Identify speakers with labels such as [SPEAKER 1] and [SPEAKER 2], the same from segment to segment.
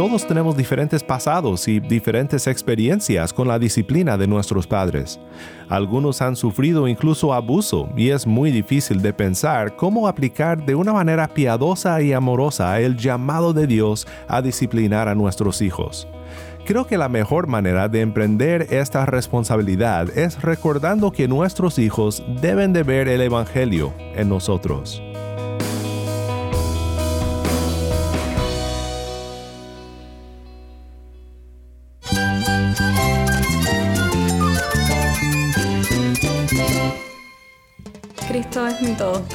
[SPEAKER 1] todos tenemos diferentes pasados y diferentes experiencias con la disciplina de nuestros padres. Algunos han sufrido incluso abuso y es muy difícil de pensar cómo aplicar de una manera piadosa y amorosa el llamado de Dios a disciplinar a nuestros hijos. Creo que la mejor manera de emprender esta responsabilidad es recordando que nuestros hijos deben de ver el Evangelio en nosotros.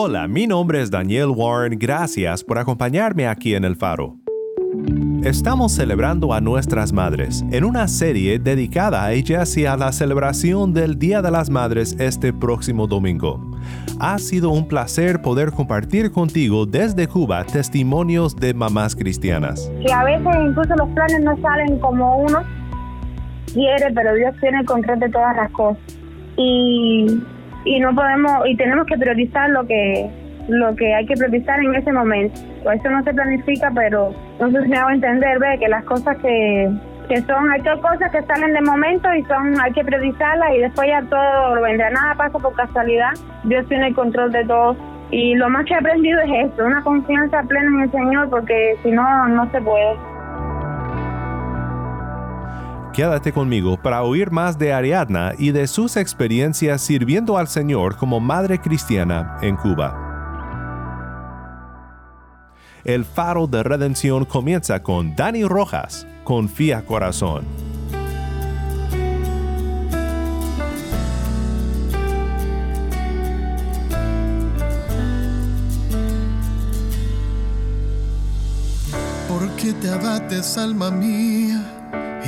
[SPEAKER 1] Hola, mi nombre es Daniel Warren, gracias por acompañarme aquí en El Faro. Estamos celebrando a nuestras madres en una serie dedicada a ellas y a la celebración del Día de las Madres este próximo domingo. Ha sido un placer poder compartir contigo desde Cuba testimonios de mamás cristianas.
[SPEAKER 2] Que a veces incluso los planes no salen como uno quiere, pero Dios tiene el control de todas las cosas. Y y no podemos y tenemos que priorizar lo que lo que hay que priorizar en ese momento. Eso no se planifica, pero no sé si me hago entender, ve que las cosas que, que son, hay cosas que salen de momento y son, hay que priorizarlas y después ya todo lo vendrá. Nada pasa por casualidad. Dios tiene el control de todo. Y lo más que he aprendido es esto, una confianza plena en el Señor, porque si no, no se puede.
[SPEAKER 1] Quédate conmigo para oír más de Ariadna y de sus experiencias sirviendo al Señor como madre cristiana en Cuba. El faro de redención comienza con Dani Rojas, Confía Corazón.
[SPEAKER 3] ¿Por qué te abates, alma mía?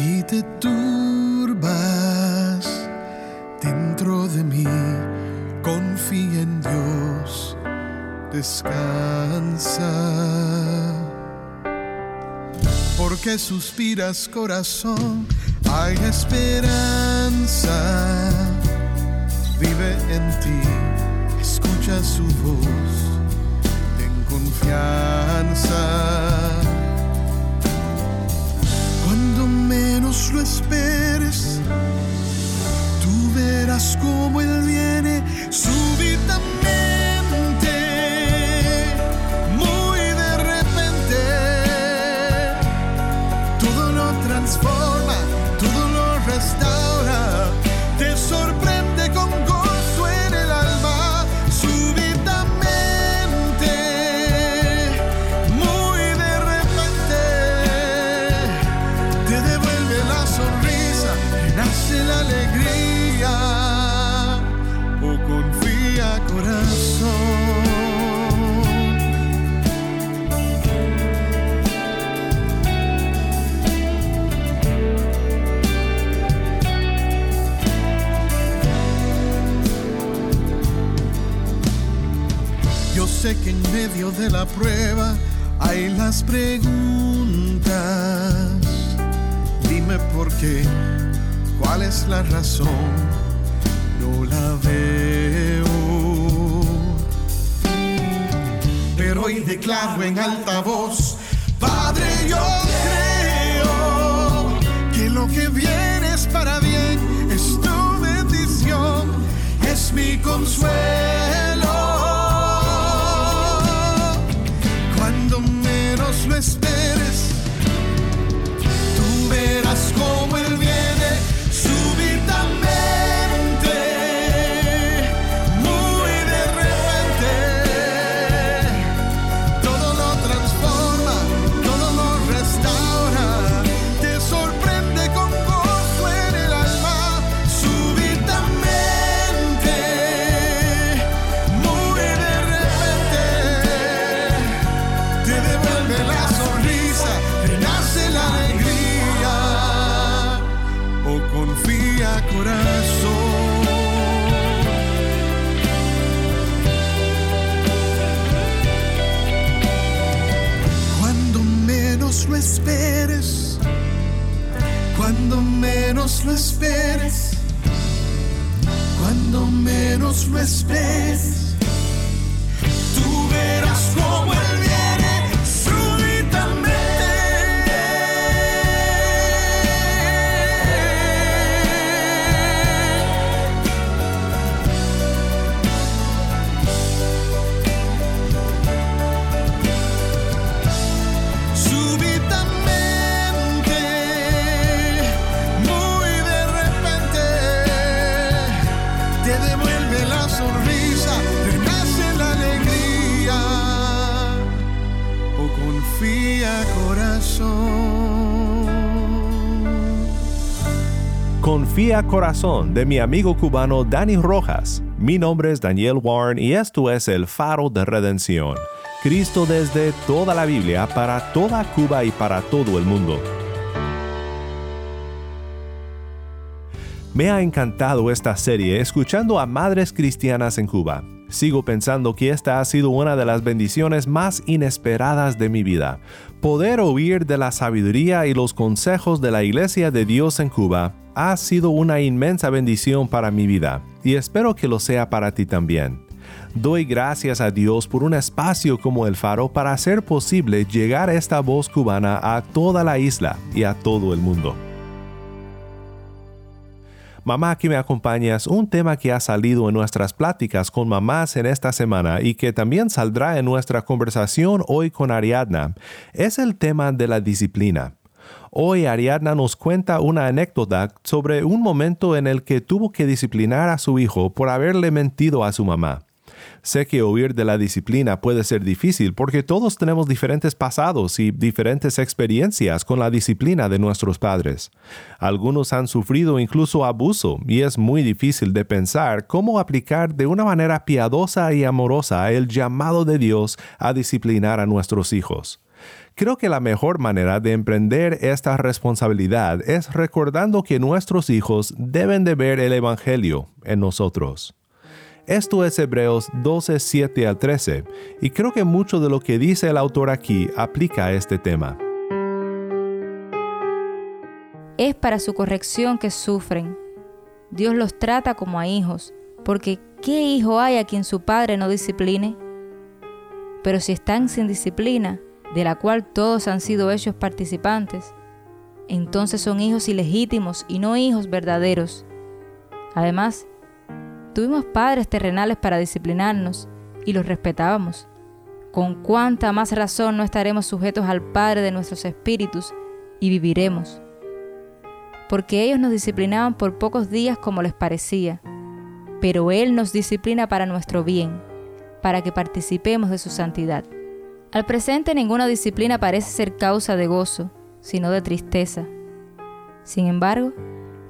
[SPEAKER 3] Y te turbas dentro de mí. Confía en Dios, descansa. Porque suspiras corazón, hay esperanza. Vive en ti, escucha su voz, ten confianza menos lo esperes, tú verás cómo Él viene súbitamente. Las preguntas. Dime por qué, cuál es la razón, no la veo. Pero hoy declaro en alta voz, Padre, yo creo que lo que viene es para bien, es tu bendición, es mi consuelo. Menos lo Corazón
[SPEAKER 1] de mi amigo cubano Dani Rojas. Mi nombre es Daniel Warren y esto es el faro de redención. Cristo desde toda la Biblia para toda Cuba y para todo el mundo. Me ha encantado esta serie escuchando a madres cristianas en Cuba. Sigo pensando que esta ha sido una de las bendiciones más inesperadas de mi vida. Poder oír de la sabiduría y los consejos de la Iglesia de Dios en Cuba ha sido una inmensa bendición para mi vida y espero que lo sea para ti también. Doy gracias a Dios por un espacio como el faro para hacer posible llegar esta voz cubana a toda la isla y a todo el mundo. Mamá que me acompañas, un tema que ha salido en nuestras pláticas con mamás en esta semana y que también saldrá en nuestra conversación hoy con Ariadna, es el tema de la disciplina. Hoy Ariadna nos cuenta una anécdota sobre un momento en el que tuvo que disciplinar a su hijo por haberle mentido a su mamá. Sé que oír de la disciplina puede ser difícil porque todos tenemos diferentes pasados y diferentes experiencias con la disciplina de nuestros padres. Algunos han sufrido incluso abuso y es muy difícil de pensar cómo aplicar de una manera piadosa y amorosa el llamado de Dios a disciplinar a nuestros hijos. Creo que la mejor manera de emprender esta responsabilidad es recordando que nuestros hijos deben de ver el Evangelio en nosotros. Esto es Hebreos 12, 7 al 13, y creo que mucho de lo que dice el autor aquí aplica a este tema.
[SPEAKER 4] Es para su corrección que sufren. Dios los trata como a hijos, porque ¿qué hijo hay a quien su padre no discipline? Pero si están sin disciplina, de la cual todos han sido hechos participantes, entonces son hijos ilegítimos y no hijos verdaderos. Además, tuvimos padres terrenales para disciplinarnos y los respetábamos. Con cuánta más razón no estaremos sujetos al Padre de nuestros espíritus y viviremos. Porque ellos nos disciplinaban por pocos días como les parecía, pero Él nos disciplina para nuestro bien, para que participemos de su santidad. Al presente ninguna disciplina parece ser causa de gozo, sino de tristeza. Sin embargo,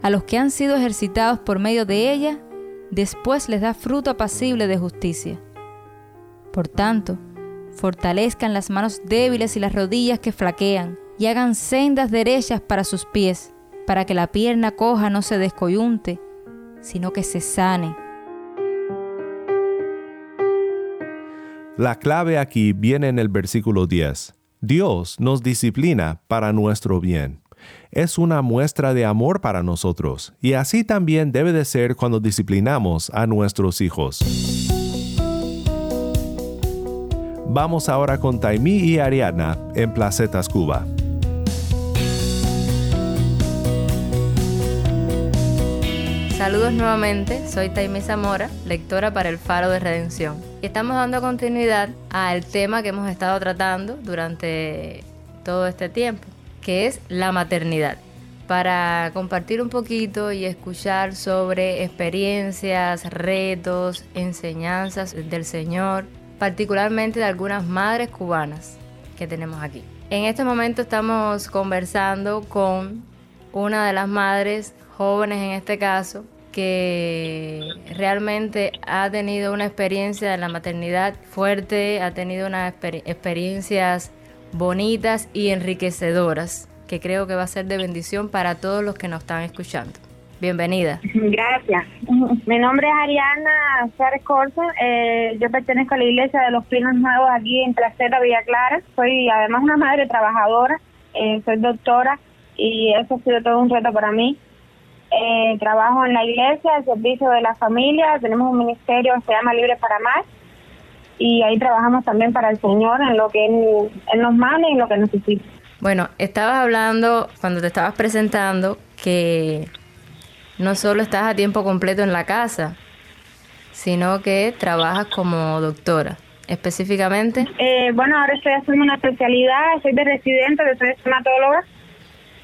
[SPEAKER 4] a los que han sido ejercitados por medio de ella, después les da fruto apacible de justicia. Por tanto, fortalezcan las manos débiles y las rodillas que flaquean, y hagan sendas derechas para sus pies, para que la pierna coja no se descoyunte, sino que se sane.
[SPEAKER 1] La clave aquí viene en el versículo 10. Dios nos disciplina para nuestro bien. Es una muestra de amor para nosotros, y así también debe de ser cuando disciplinamos a nuestros hijos. Vamos ahora con Taimí y Ariadna en Placetas, Cuba.
[SPEAKER 5] Saludos nuevamente, soy Taimí Zamora, lectora para el Faro de Redención. Y estamos dando continuidad al tema que hemos estado tratando durante todo este tiempo, que es la maternidad. Para compartir un poquito y escuchar sobre experiencias, retos, enseñanzas del Señor, particularmente de algunas madres cubanas que tenemos aquí. En este momento estamos conversando con una de las madres jóvenes en este caso, que realmente ha tenido una experiencia de la maternidad fuerte, ha tenido unas exper experiencias bonitas y enriquecedoras, que creo que va a ser de bendición para todos los que nos están escuchando. Bienvenida.
[SPEAKER 2] Gracias. Mi nombre es Ariana Suárez Corso. Eh, yo pertenezco a la iglesia de los Pinos Nuevos aquí en Placeta, Villa Clara. Soy además una madre trabajadora. Eh, soy doctora y eso ha sido todo un reto para mí. Eh, trabajo en la iglesia, el servicio de la familia, tenemos un ministerio que se llama Libre para Más y ahí trabajamos también para el Señor en lo que Él, él nos manda y en lo que necesita.
[SPEAKER 5] Bueno, estabas hablando cuando te estabas presentando que no solo estás a tiempo completo en la casa, sino que trabajas como doctora. Específicamente.
[SPEAKER 2] Eh, bueno, ahora estoy haciendo una especialidad, soy de residente, soy estomatóloga.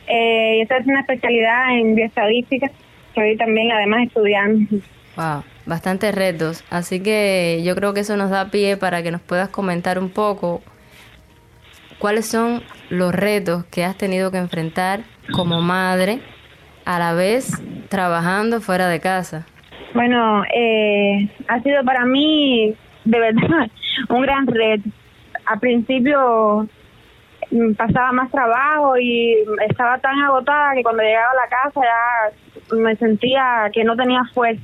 [SPEAKER 2] Eh, estoy haciendo una especialidad en bioestadística, estoy también además estudiando.
[SPEAKER 5] Wow, bastantes retos. Así que yo creo que eso nos da pie para que nos puedas comentar un poco cuáles son los retos que has tenido que enfrentar como madre a la vez trabajando fuera de casa.
[SPEAKER 2] Bueno, eh, ha sido para mí de verdad un gran reto. Al principio pasaba más trabajo y estaba tan agotada que cuando llegaba a la casa ya me sentía que no tenía fuerza.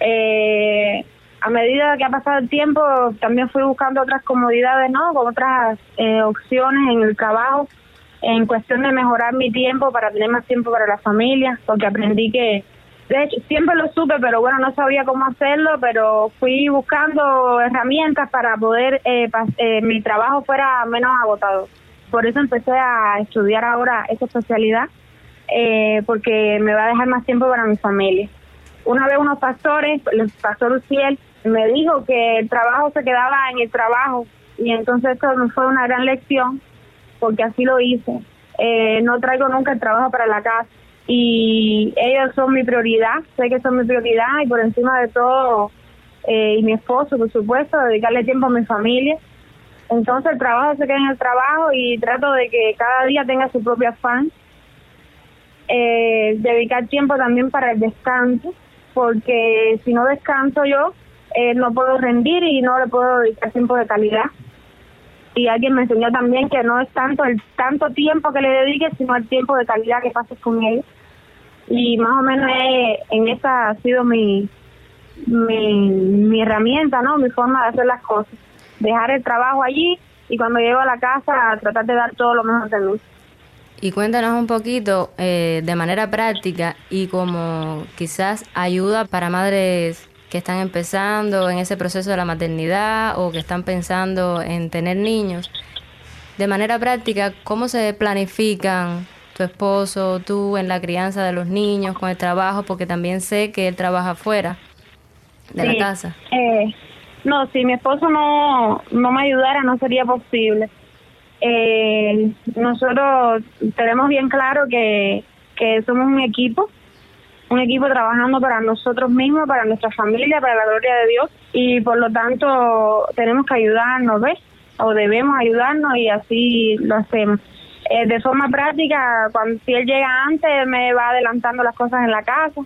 [SPEAKER 2] Eh, a medida que ha pasado el tiempo, también fui buscando otras comodidades, ¿no? Con otras eh, opciones en el trabajo, en cuestión de mejorar mi tiempo para tener más tiempo para la familia, porque aprendí que, de hecho, siempre lo supe, pero bueno, no sabía cómo hacerlo, pero fui buscando herramientas para poder eh, eh, mi trabajo fuera menos agotado. Por eso empecé a estudiar ahora esta especialidad, eh, porque me va a dejar más tiempo para mi familia. Una vez unos pastores, el pastor Uciel, me dijo que el trabajo se quedaba en el trabajo y entonces esto fue una gran lección porque así lo hice. Eh, no traigo nunca el trabajo para la casa y ellos son mi prioridad, sé que son mi prioridad y por encima de todo, eh, y mi esposo, por supuesto, dedicarle tiempo a mi familia. Entonces el trabajo se queda en el trabajo y trato de que cada día tenga su propio afán. Eh, dedicar tiempo también para el descanso, porque si no descanso yo, eh, no puedo rendir y no le puedo dedicar tiempo de calidad. Y alguien me enseñó también que no es tanto el tanto tiempo que le dediques, sino el tiempo de calidad que pases con ellos. Y más o menos en esa ha sido mi, mi, mi herramienta, ¿no? Mi forma de hacer las cosas. Dejar el trabajo allí y cuando llego a la casa tratar de dar todo lo mejor de mí.
[SPEAKER 5] Y cuéntanos un poquito eh, de manera práctica y como quizás ayuda para madres que están empezando en ese proceso de la maternidad o que están pensando en tener niños. De manera práctica, ¿cómo se planifican tu esposo, tú en la crianza de los niños, con el trabajo? Porque también sé que él trabaja fuera de la casa.
[SPEAKER 2] Eh, no, si mi esposo no, no me ayudara no sería posible. Eh, nosotros tenemos bien claro que, que somos un equipo un equipo trabajando para nosotros mismos, para nuestra familia, para la gloria de Dios y por lo tanto tenemos que ayudarnos, ¿ves? O debemos ayudarnos y así lo hacemos. Eh, de forma práctica, cuando si él llega antes, me va adelantando las cosas en la casa.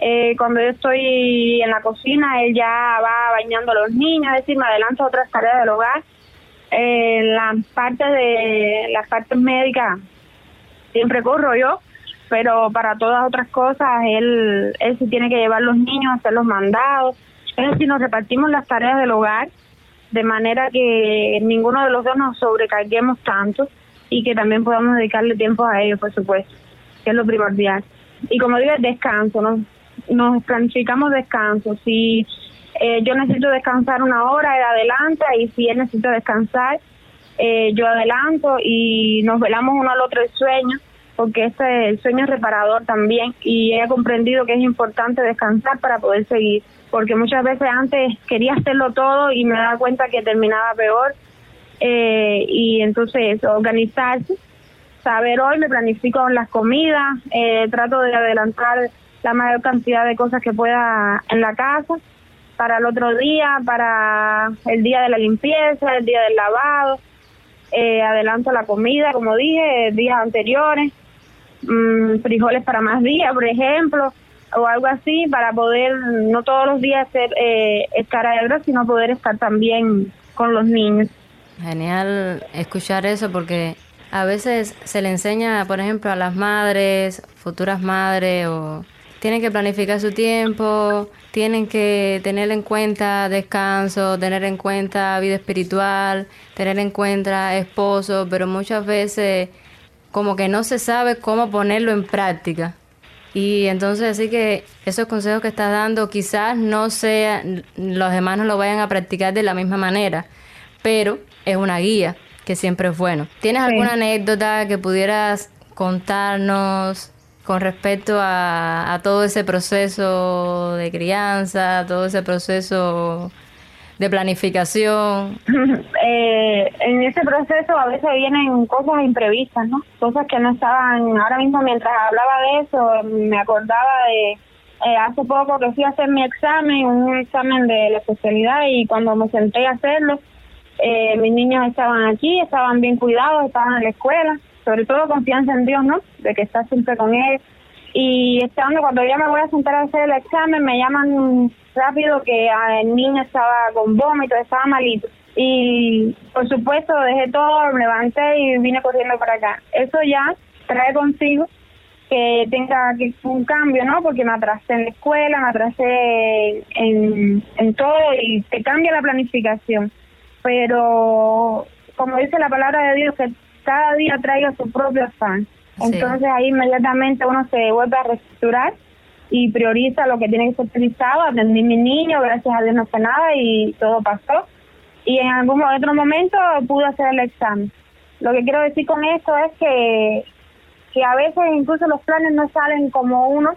[SPEAKER 2] Eh, cuando yo estoy en la cocina, él ya va bañando a los niños, es decir, me adelanto otras tareas del hogar. Eh, las partes de las partes médicas siempre corro yo pero para todas otras cosas él, él sí tiene que llevar los niños, hacer los mandados. Es decir, nos repartimos las tareas del hogar de manera que ninguno de los dos nos sobrecarguemos tanto y que también podamos dedicarle tiempo a ellos, por supuesto, que es lo primordial. Y como digo, descanso, nos, nos planificamos descanso. Si eh, yo necesito descansar una hora, él adelanta, y si él necesita descansar, eh, yo adelanto y nos velamos uno al otro el sueño porque este el sueño es reparador también y he comprendido que es importante descansar para poder seguir, porque muchas veces antes quería hacerlo todo y me daba cuenta que terminaba peor eh, y entonces organizarse, saber hoy me planifico las comidas, eh, trato de adelantar la mayor cantidad de cosas que pueda en la casa para el otro día, para el día de la limpieza, el día del lavado, eh, adelanto la comida, como dije, días anteriores, Mm, frijoles para más días, por ejemplo, o algo así, para poder no todos los días ser, eh, estar sino poder estar también con los niños.
[SPEAKER 5] Genial escuchar eso porque a veces se le enseña, por ejemplo, a las madres, futuras madres, o tienen que planificar su tiempo, tienen que tener en cuenta descanso, tener en cuenta vida espiritual, tener en cuenta esposo, pero muchas veces como que no se sabe cómo ponerlo en práctica. Y entonces así que esos consejos que estás dando quizás no sean, los demás no lo vayan a practicar de la misma manera, pero es una guía que siempre es bueno. ¿Tienes alguna anécdota que pudieras contarnos con respecto a, a todo ese proceso de crianza, todo ese proceso de planificación?
[SPEAKER 2] Eh, en ese proceso a veces vienen cosas imprevistas, ¿no? Cosas que no estaban, ahora mismo mientras hablaba de eso, me acordaba de eh, hace poco que fui a hacer mi examen, un examen de la especialidad y cuando me senté a hacerlo, eh, mis niños estaban aquí, estaban bien cuidados, estaban en la escuela, sobre todo confianza en Dios, ¿no? De que está siempre con él. Y estando, cuando ya me voy a sentar a hacer el examen, me llaman rápido que el niño estaba con vómito, estaba malito. Y por supuesto dejé todo, me levanté y vine corriendo para acá. Eso ya trae consigo que tenga un cambio, ¿no? Porque me atrasé en la escuela, me atrasé en, en todo y te cambia la planificación. Pero como dice la palabra de Dios, que cada día traiga su propio afán. Entonces ahí inmediatamente uno se vuelve a reestructurar y prioriza lo que tiene que ser priorizado. Atendí a mi niño, gracias a Dios no fue nada y todo pasó. Y en algún otro momento pude hacer el examen. Lo que quiero decir con esto es que, que a veces incluso los planes no salen como uno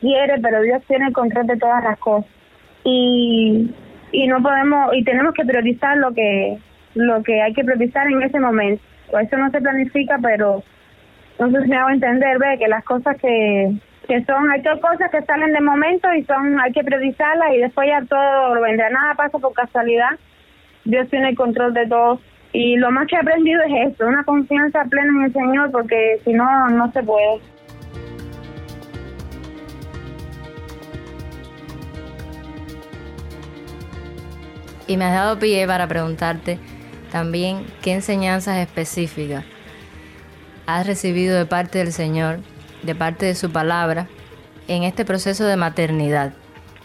[SPEAKER 2] quiere, pero Dios tiene el control de todas las cosas. Y, y no podemos, y tenemos que priorizar lo que, lo que hay que priorizar en ese momento. Eso no se planifica, pero no sé si me hago entender, que las cosas que, que son, hay cosas que salen de momento y son, hay que priorizarlas y después ya todo vendrá, nada pasa por casualidad, Dios tiene el control de todo y lo más que he aprendido es esto, una confianza plena en el Señor porque si no, no se puede.
[SPEAKER 5] Y me has dado pie para preguntarte también qué enseñanzas específicas has recibido de parte del Señor, de parte de su palabra, en este proceso de maternidad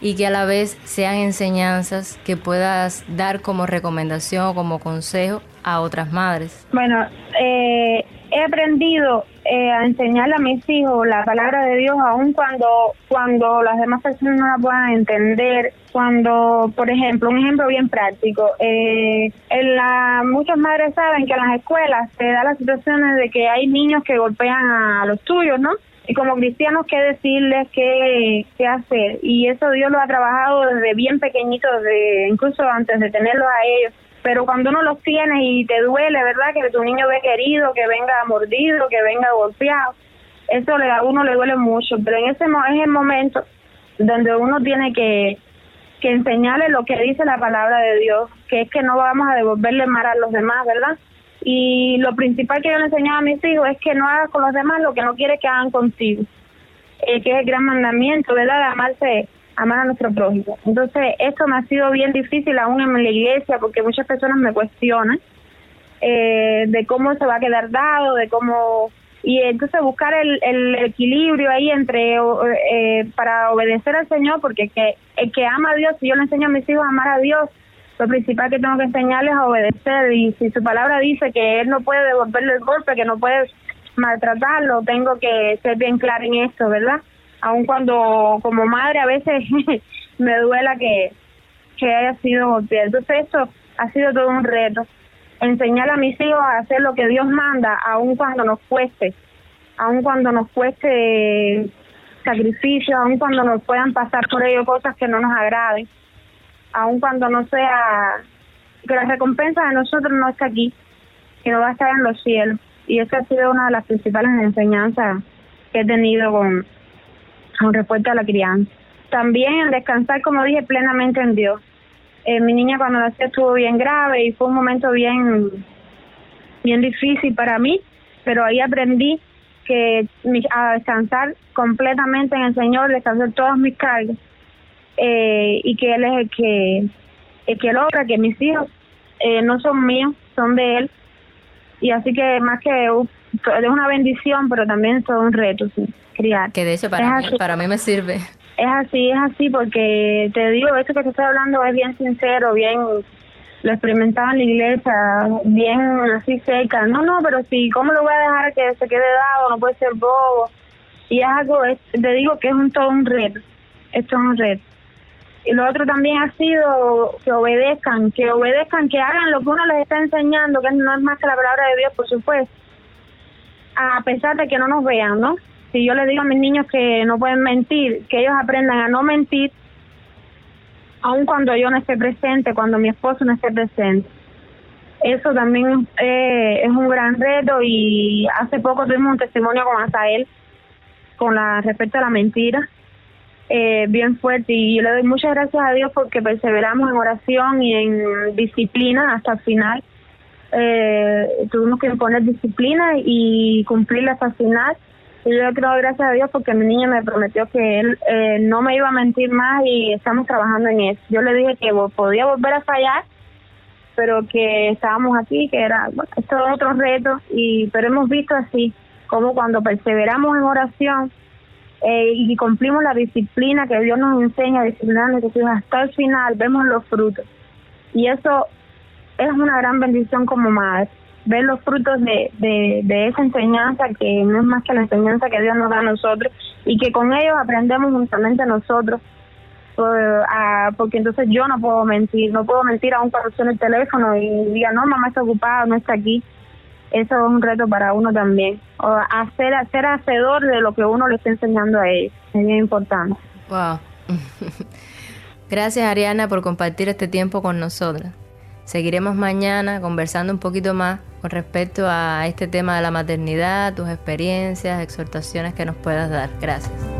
[SPEAKER 5] y que a la vez sean enseñanzas que puedas dar como recomendación o como consejo a otras madres.
[SPEAKER 2] Bueno, eh, he aprendido eh, a enseñarle a mis hijos la palabra de Dios aun cuando cuando las demás personas no la puedan entender cuando por ejemplo un ejemplo bien práctico eh, la muchas madres saben que en las escuelas se da las situaciones de que hay niños que golpean a los tuyos no y como cristianos qué decirles qué, qué hacer y eso Dios lo ha trabajado desde bien pequeñitos de incluso antes de tenerlos a ellos. Pero cuando uno los tiene y te duele, ¿verdad? Que tu niño ve herido, que venga mordido, que venga golpeado, eso le, a uno le duele mucho, pero en ese es el momento donde uno tiene que, que enseñarle lo que dice la palabra de Dios, que es que no vamos a devolverle mal a los demás, ¿verdad? Y lo principal que yo le enseñaba a mis hijos es que no hagas con los demás lo que no quiere que hagan contigo, eh, que es el gran mandamiento, ¿verdad? De amarse amar a nuestro prójimo. Entonces, esto me ha sido bien difícil aún en la iglesia porque muchas personas me cuestionan eh, de cómo se va a quedar dado, de cómo... Y entonces buscar el, el equilibrio ahí entre eh, para obedecer al Señor, porque que, el que ama a Dios, si yo le enseño a mis hijos a amar a Dios, lo principal que tengo que enseñarles es a obedecer. Y si su palabra dice que Él no puede devolverle el golpe, que no puede maltratarlo, tengo que ser bien clara en esto, ¿verdad? aun cuando como madre a veces me duela que, que haya sido golpeada. Entonces esto ha sido todo un reto. Enseñar a mis hijos a hacer lo que Dios manda, aun cuando nos cueste, aun cuando nos cueste sacrificio, aun cuando nos puedan pasar por ello cosas que no nos agraden, aun cuando no sea, que la recompensa de nosotros no está aquí, que no va a estar en los cielos. Y esa ha sido una de las principales enseñanzas que he tenido con, con respuesta a la crianza. También descansar, como dije, plenamente en Dios. Eh, mi niña cuando nació estuvo bien grave y fue un momento bien, bien difícil para mí, pero ahí aprendí que a descansar completamente en el Señor, descansar todos mis cargos eh, y que Él es el que, el que logra que mis hijos eh, no son míos, son de Él. Y así que más que es una bendición, pero también es todo un reto. Sí.
[SPEAKER 5] Que de hecho para, mí, para mí me sirve.
[SPEAKER 2] Es así, es así, porque te digo, esto que te estoy hablando es bien sincero, bien lo experimentaba en la iglesia, bien así seca. No, no, pero sí, ¿cómo lo voy a dejar que se quede dado? No puede ser bobo. Y es algo, es, te digo que es un todo un reto. Esto es un reto. Y lo otro también ha sido que obedezcan, que obedezcan, que hagan lo que uno les está enseñando, que no es más que la palabra de Dios, por supuesto. A pesar de que no nos vean, ¿no? Si yo les digo a mis niños que no pueden mentir, que ellos aprendan a no mentir, aun cuando yo no esté presente, cuando mi esposo no esté presente. Eso también eh, es un gran reto y hace poco tuvimos un testimonio con Asael con la respecto a la mentira, eh, bien fuerte y yo le doy muchas gracias a Dios porque perseveramos en oración y en disciplina hasta el final. Eh, tuvimos que imponer disciplina y cumplirla hasta el final y yo creo gracias a Dios porque mi niño me prometió que él eh, no me iba a mentir más y estamos trabajando en eso. Yo le dije que podía volver a fallar, pero que estábamos aquí, que era bueno, esto es otro reto, y pero hemos visto así como cuando perseveramos en oración eh, y cumplimos la disciplina que Dios nos enseña a disciplinar a nuestros hijos hasta el final, vemos los frutos. Y eso es una gran bendición como madre ver los frutos de, de, esa enseñanza que no es más que la enseñanza que Dios nos da a nosotros y que con ellos aprendemos justamente nosotros porque entonces yo no puedo mentir, no puedo mentir a un cuando el teléfono y diga, no, mamá está ocupada, no está aquí. Eso es un reto para uno también. O hacer, hacer hacedor de lo que uno le está enseñando a ellos. Es bien importante.
[SPEAKER 6] Wow. Gracias, Ariana, por compartir este tiempo con nosotras. Seguiremos mañana conversando un poquito más con respecto a este tema de la maternidad, tus experiencias, exhortaciones que nos puedas dar. Gracias.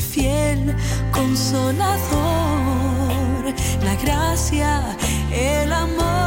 [SPEAKER 7] fiel consolador, la gracia, el amor,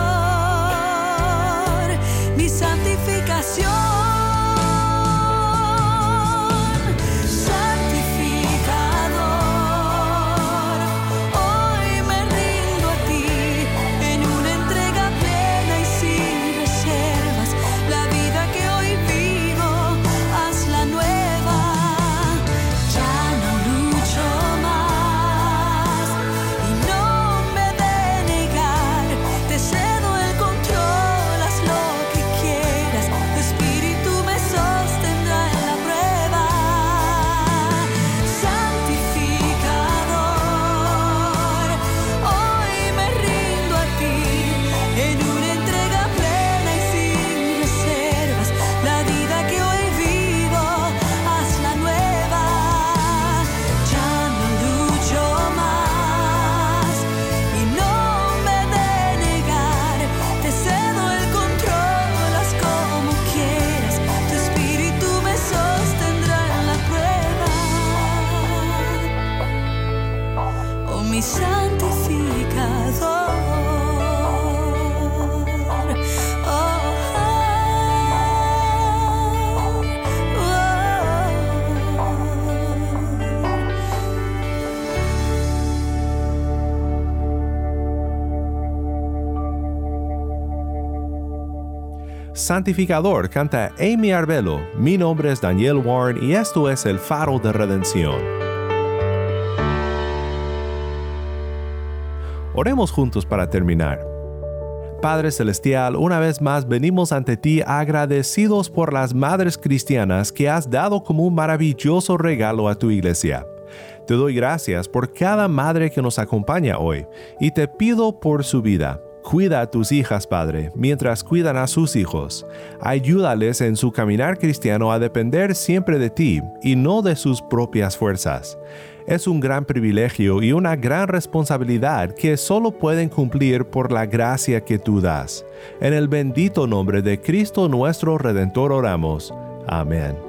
[SPEAKER 1] Santificador canta Amy Arbelo. Mi nombre es Daniel Warren y esto es El Faro de Redención. Oremos juntos para terminar. Padre Celestial, una vez más venimos ante ti agradecidos por las madres cristianas que has dado como un maravilloso regalo a tu iglesia. Te doy gracias por cada madre que nos acompaña hoy y te pido por su vida. Cuida a tus hijas, Padre, mientras cuidan a sus hijos. Ayúdales en su caminar cristiano a depender siempre de ti y no de sus propias fuerzas es un gran privilegio y una gran responsabilidad que solo pueden cumplir por la gracia que tú das. En el bendito nombre de Cristo nuestro Redentor oramos. Amén.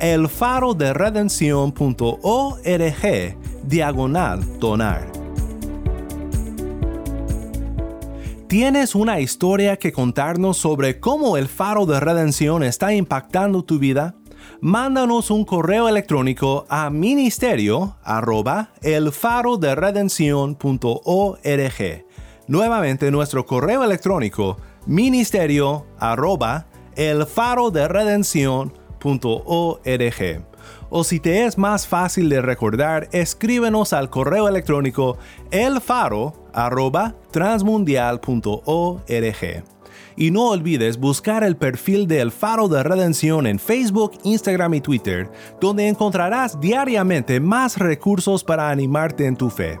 [SPEAKER 1] elfaroderedención.org diagonal donar. ¿Tienes una historia que contarnos sobre cómo el faro de redención está impactando tu vida? Mándanos un correo electrónico a ministerio arroba elfaroderedención.org. Nuevamente nuestro correo electrónico ministerio arroba o si te es más fácil de recordar, escríbenos al correo electrónico elfaro@transmundial.org. Y no olvides buscar el perfil de El Faro de Redención en Facebook, Instagram y Twitter, donde encontrarás diariamente más recursos para animarte en tu fe.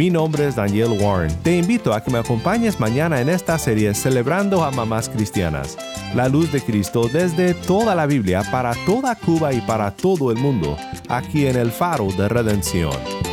[SPEAKER 1] Mi nombre es Daniel Warren. Te invito a que me acompañes mañana en esta serie celebrando a mamás cristianas. La luz de Cristo desde toda la Biblia para toda Cuba y para todo el mundo, aquí en el faro de redención.